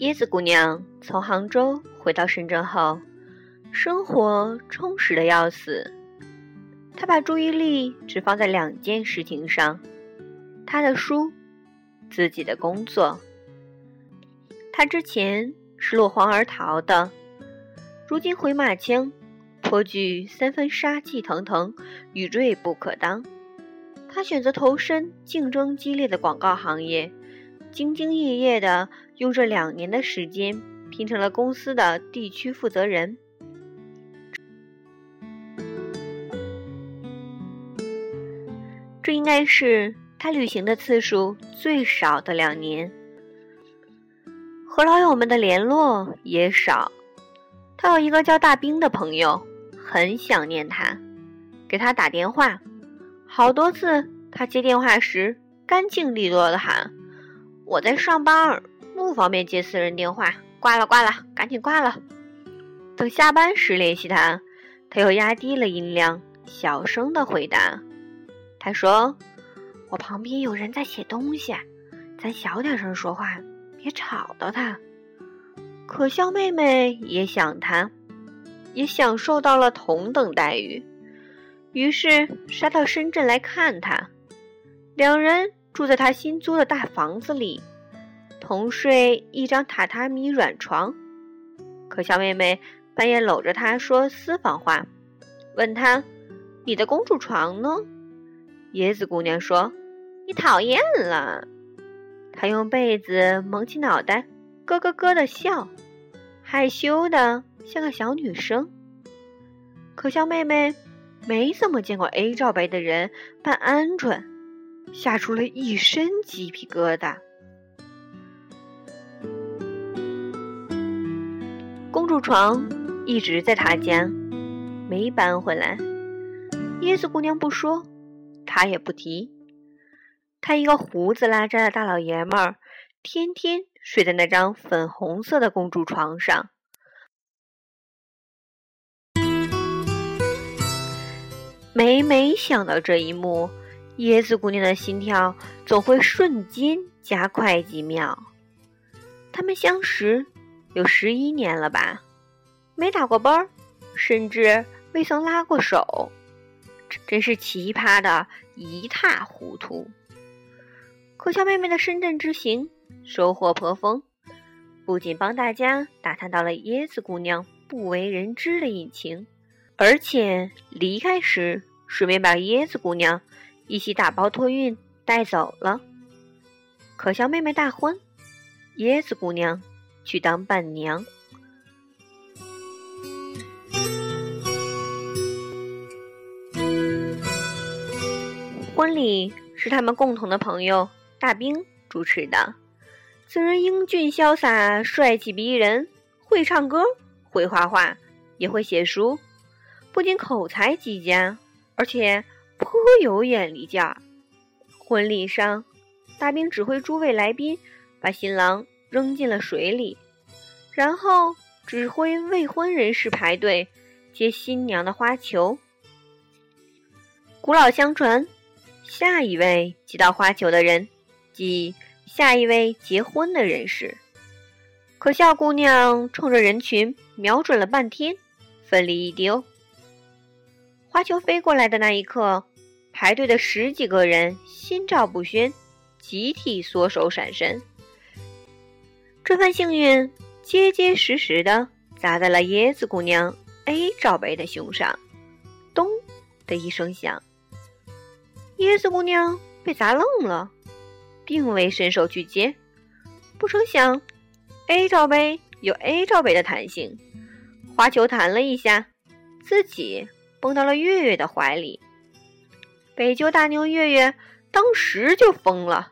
椰子姑娘从杭州回到深圳后，生活充实的要死。她把注意力只放在两件事情上：她的书，自己的工作。她之前是落荒而逃的，如今回马枪，颇具三分杀气腾腾与锐不可当。她选择投身竞争激烈的广告行业。兢兢业业地用这两年的时间拼成了公司的地区负责人，这应该是他旅行的次数最少的两年，和老友们的联络也少。他有一个叫大兵的朋友，很想念他，给他打电话，好多次他接电话时干净利落的喊。我在上班，不方便接私人电话，挂了挂了，赶紧挂了。等下班时联系他，他又压低了音量，小声的回答。他说：“我旁边有人在写东西，咱小点声说话，别吵到他。”可笑妹妹也想他，也享受到了同等待遇，于是杀到深圳来看他，两人。住在他新租的大房子里，同睡一张榻榻米软床。可小妹妹半夜搂着他说私房话，问他：“你的公主床呢？”椰子姑娘说：“你讨厌了。”她用被子蒙起脑袋，咯咯咯的笑，害羞的像个小女生。可笑妹妹没怎么见过 A 罩杯的人扮鹌鹑。吓出了一身鸡皮疙瘩。公主床一直在他家，没搬回来。椰子姑娘不说，他也不提。他一个胡子拉碴的大老爷们儿，天天睡在那张粉红色的公主床上。每每想到这一幕。椰子姑娘的心跳总会瞬间加快几秒。他们相识有十一年了吧，没打过班儿，甚至未曾拉过手，真是奇葩的一塌糊涂。可笑妹妹的深圳之行收获颇丰，不仅帮大家打探到了椰子姑娘不为人知的隐情，而且离开时顺便把椰子姑娘。一起打包托运带走了。可笑妹妹大婚，椰子姑娘去当伴娘。婚礼是他们共同的朋友大兵主持的。此人英俊潇洒，帅气逼人，会唱歌，会画画，也会写书，不仅口才极佳，而且。颇有眼力劲儿。婚礼上，大兵指挥诸位来宾把新郎扔进了水里，然后指挥未婚人士排队接新娘的花球。古老相传，下一位接到花球的人，即下一位结婚的人士。可笑姑娘冲着人群瞄准了半天，奋力一丢，花球飞过来的那一刻。排队的十几个人心照不宣，集体缩手闪身。这份幸运结结实实的砸在了椰子姑娘 A 罩杯的胸上，咚的一声响。椰子姑娘被砸愣了，并未伸手去接。不成想，A 罩杯有 A 罩杯的弹性，花球弹了一下，自己蹦到了月月的怀里。北救大妞月月当时就疯了，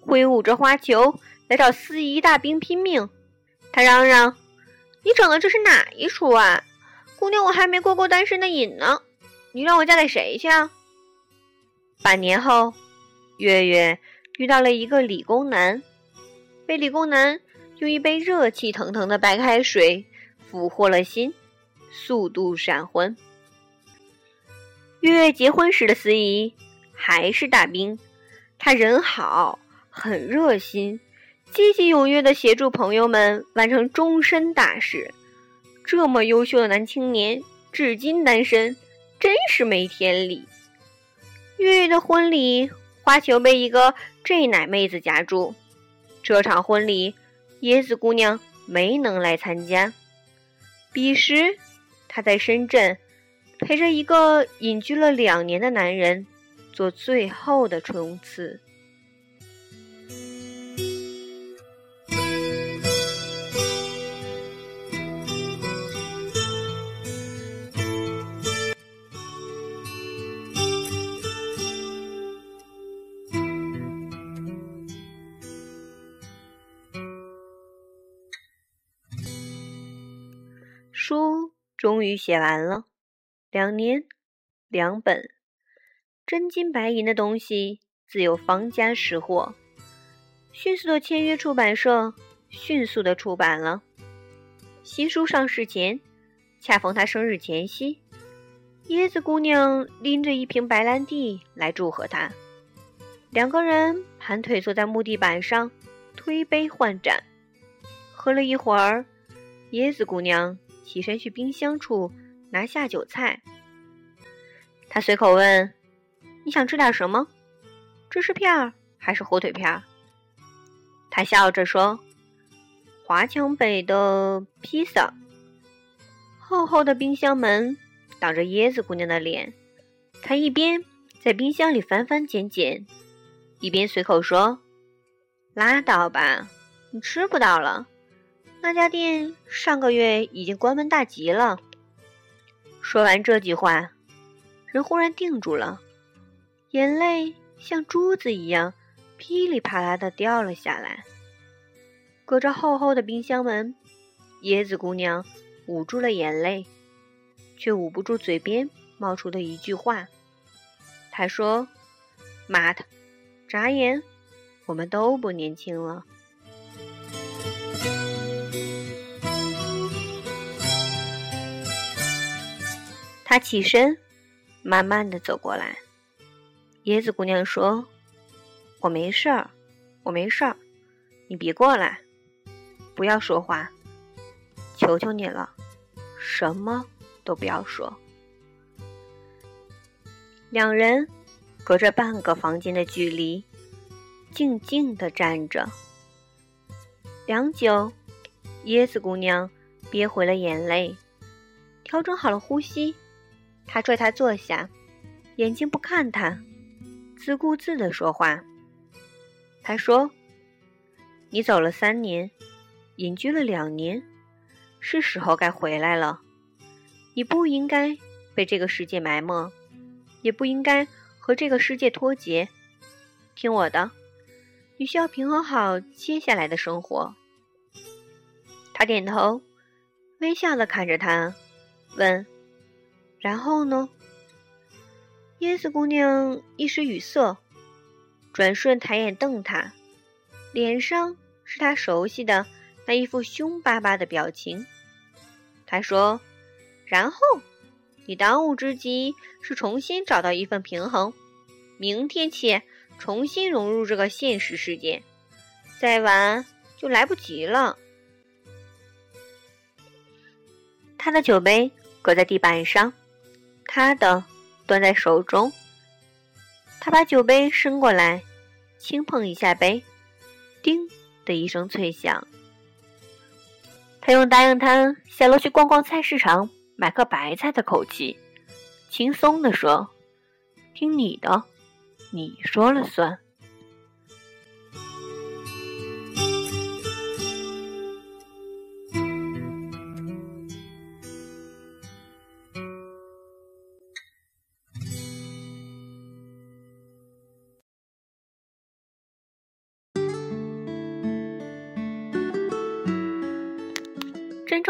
挥舞着花球来找司仪大兵拼命。他嚷嚷：“你整的这是哪一出啊？姑娘，我还没过过单身的瘾呢，你让我嫁给谁去啊？”半年后，月月遇到了一个理工男，被理工男用一杯热气腾腾的白开水俘获了心，速度闪婚。月月结婚时的司仪还是大兵，他人好，很热心，积极踊跃地协助朋友们完成终身大事。这么优秀的男青年，至今单身，真是没天理。月月的婚礼，花球被一个 J 奶妹子夹住。这场婚礼，椰子姑娘没能来参加。彼时，她在深圳，陪着一个隐居了两年的男人，做最后的冲刺。书终于写完了，两年，两本，真金白银的东西自有方家识货。迅速的签约出版社，迅速的出版了。新书上市前，恰逢他生日前夕，椰子姑娘拎着一瓶白兰地来祝贺他。两个人盘腿坐在木地板上，推杯换盏，喝了一会儿，椰子姑娘。起身去冰箱处拿下酒菜。他随口问：“你想吃点什么？芝士片儿还是火腿片儿？”他笑着说：“华强北的披萨。”厚厚的冰箱门挡着椰子姑娘的脸，她一边在冰箱里翻翻捡捡，一边随口说：“拉倒吧，你吃不到了。”那家店上个月已经关门大吉了。说完这句话，人忽然定住了，眼泪像珠子一样噼里啪啦的掉了下来。隔着厚厚的冰箱门，椰子姑娘捂住了眼泪，却捂不住嘴边冒出的一句话。她说：“妈的，眨眼，我们都不年轻了。”他起身，慢慢的走过来。椰子姑娘说：“我没事儿，我没事儿，你别过来，不要说话，求求你了，什么都不要说。”两人隔着半个房间的距离，静静的站着。良久，椰子姑娘憋回了眼泪，调整好了呼吸。他拽他坐下，眼睛不看他，自顾自的说话。他说：“你走了三年，隐居了两年，是时候该回来了。你不应该被这个世界埋没，也不应该和这个世界脱节。听我的，你需要平衡好接下来的生活。”他点头，微笑的看着他，问。然后呢？椰子姑娘一时语塞，转瞬抬眼瞪他，脸上是他熟悉的那一副凶巴巴的表情。他说：“然后，你当务之急是重新找到一份平衡，明天起重新融入这个现实世界，再晚就来不及了。”他的酒杯搁在地板上。他的端在手中，他把酒杯伸过来，轻碰一下杯，叮的一声脆响。他用答应他下楼去逛逛菜市场买个白菜的口气，轻松地说：“听你的，你说了算。”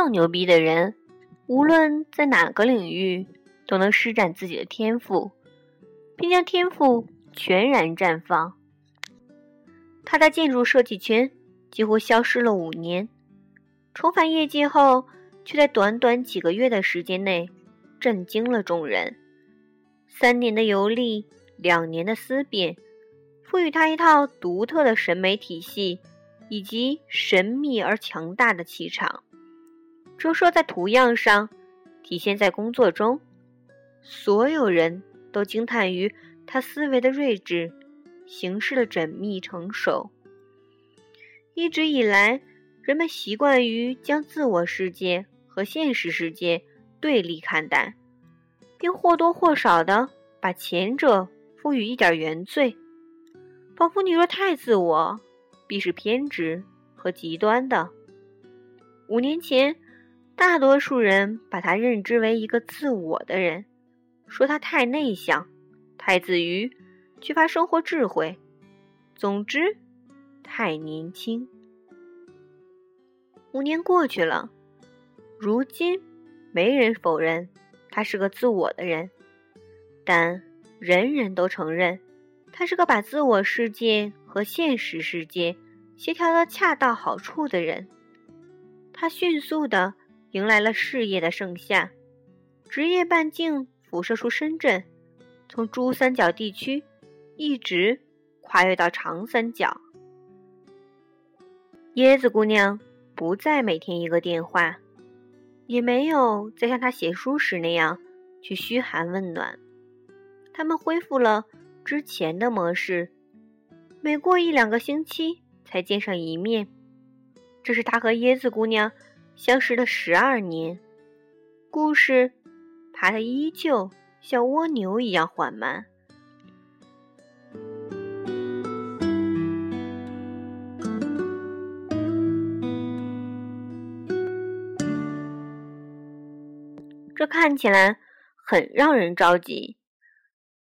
真正牛逼的人，无论在哪个领域，都能施展自己的天赋，并将天赋全然绽放。他在建筑设计圈几乎消失了五年，重返业界后，却在短短几个月的时间内震惊了众人。三年的游历，两年的思辨，赋予他一套独特的审美体系，以及神秘而强大的气场，折射在图样上，体现在工作中。所有人都惊叹于他思维的睿智，行事的缜密成熟。一直以来，人们习惯于将自我世界和现实世界对立看待，并或多或少的把前者赋予一点原罪，仿佛你若太自我。必是偏执和极端的。五年前，大多数人把他认知为一个自我的人，说他太内向、太自娱、缺乏生活智慧，总之，太年轻。五年过去了，如今没人否认他是个自我的人，但人人都承认。他是个把自我世界和现实世界协调的恰到好处的人。他迅速的迎来了事业的盛夏，职业半径辐射出深圳，从珠三角地区一直跨越到长三角。椰子姑娘不再每天一个电话，也没有再像她写书时那样去嘘寒问暖。他们恢复了。之前的模式，每过一两个星期才见上一面。这是他和椰子姑娘相识了十二年。故事爬得依旧像蜗牛一样缓慢。这看起来很让人着急。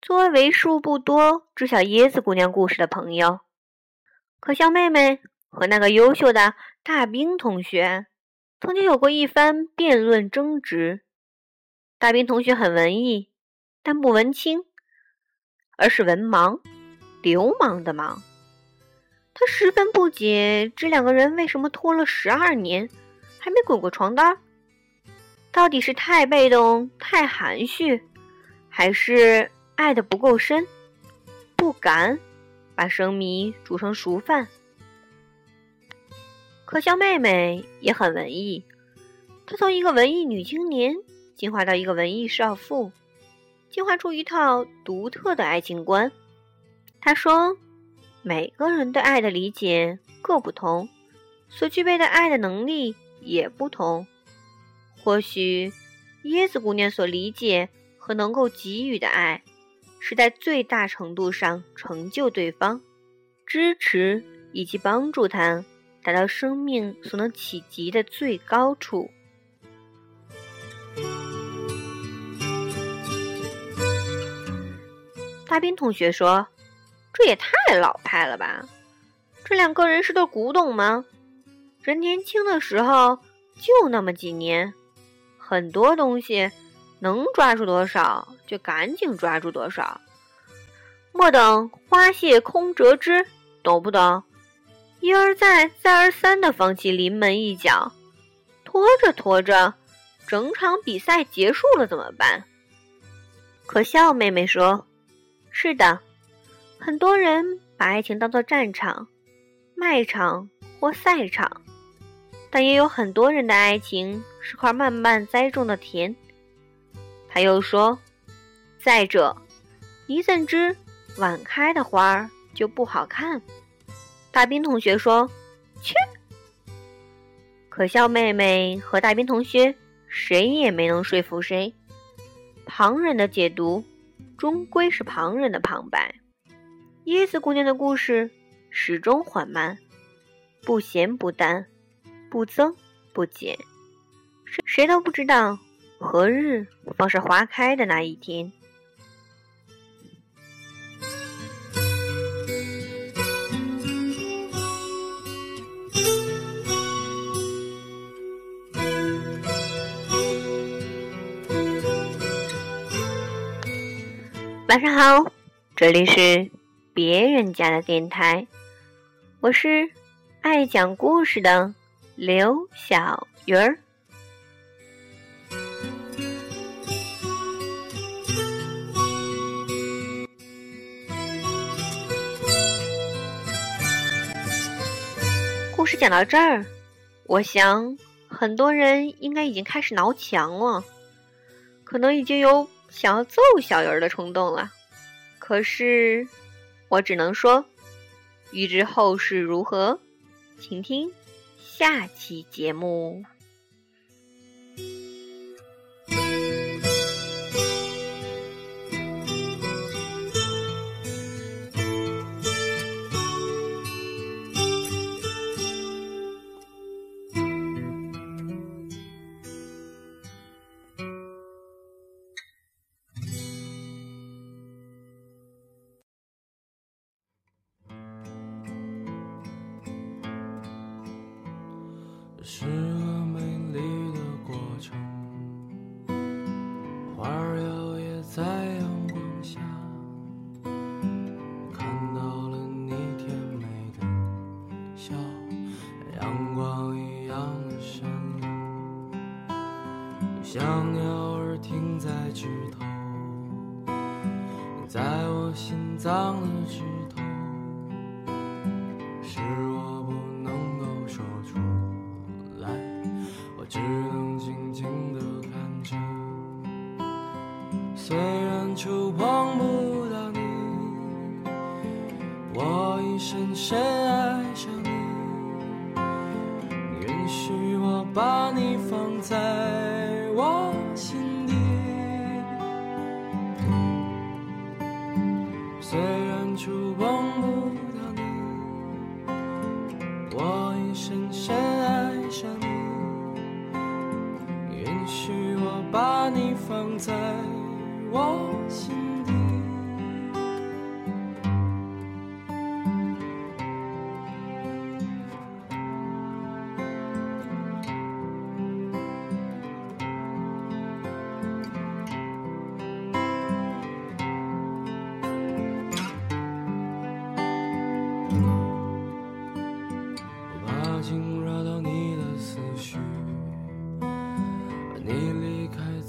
作为为数不多知晓椰子姑娘故事的朋友，可笑妹妹和那个优秀的大兵同学曾经有过一番辩论争执。大兵同学很文艺，但不文青，而是文盲，流氓的盲。他十分不解这两个人为什么拖了十二年还没滚过床单，到底是太被动、太含蓄，还是？爱的不够深，不敢把生米煮成熟饭。可笑妹妹也很文艺，她从一个文艺女青年进化到一个文艺少妇，进化出一套独特的爱情观。她说：“每个人对爱的理解各不同，所具备的爱的能力也不同。或许椰子姑娘所理解和能够给予的爱。”是在最大程度上成就对方，支持以及帮助他达到生命所能企及的最高处。大兵同学说：“这也太老派了吧！这两个人是对古董吗？人年轻的时候就那么几年，很多东西。”能抓住多少就赶紧抓住多少，莫等花谢空折枝，懂不懂？一而再，再而三的放弃临门一脚，拖着拖着，整场比赛结束了怎么办？可笑妹妹说：“是的，很多人把爱情当作战场、卖场或赛场，但也有很多人的爱情是块慢慢栽种的田。”他又说：“再者，你怎知晚开的花儿就不好看？”大兵同学说：“切！”可笑妹妹和大兵同学谁也没能说服谁。旁人的解读终归是旁人的旁白。椰子姑娘的故事始终缓慢，不咸不淡，不增不减，谁谁都不知道。何日方是花开的那一天？晚上好，这里是别人家的电台，我是爱讲故事的刘小鱼儿。故事讲到这儿，我想很多人应该已经开始挠墙了，可能已经有想要揍小鱼儿的冲动了。可是，我只能说，欲知后事如何，请听下期节目。是个美丽的过程，花儿摇曳在阳光下，看到了你甜美的笑，阳光一样的闪耀，像鸟儿停在枝头，在我心脏的枝头。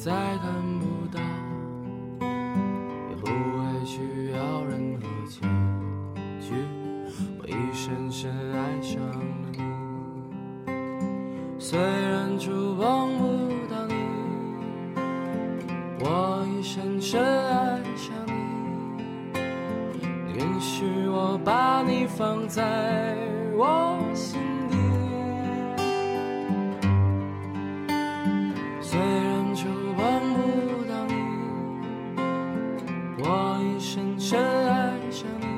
再看深深爱上你。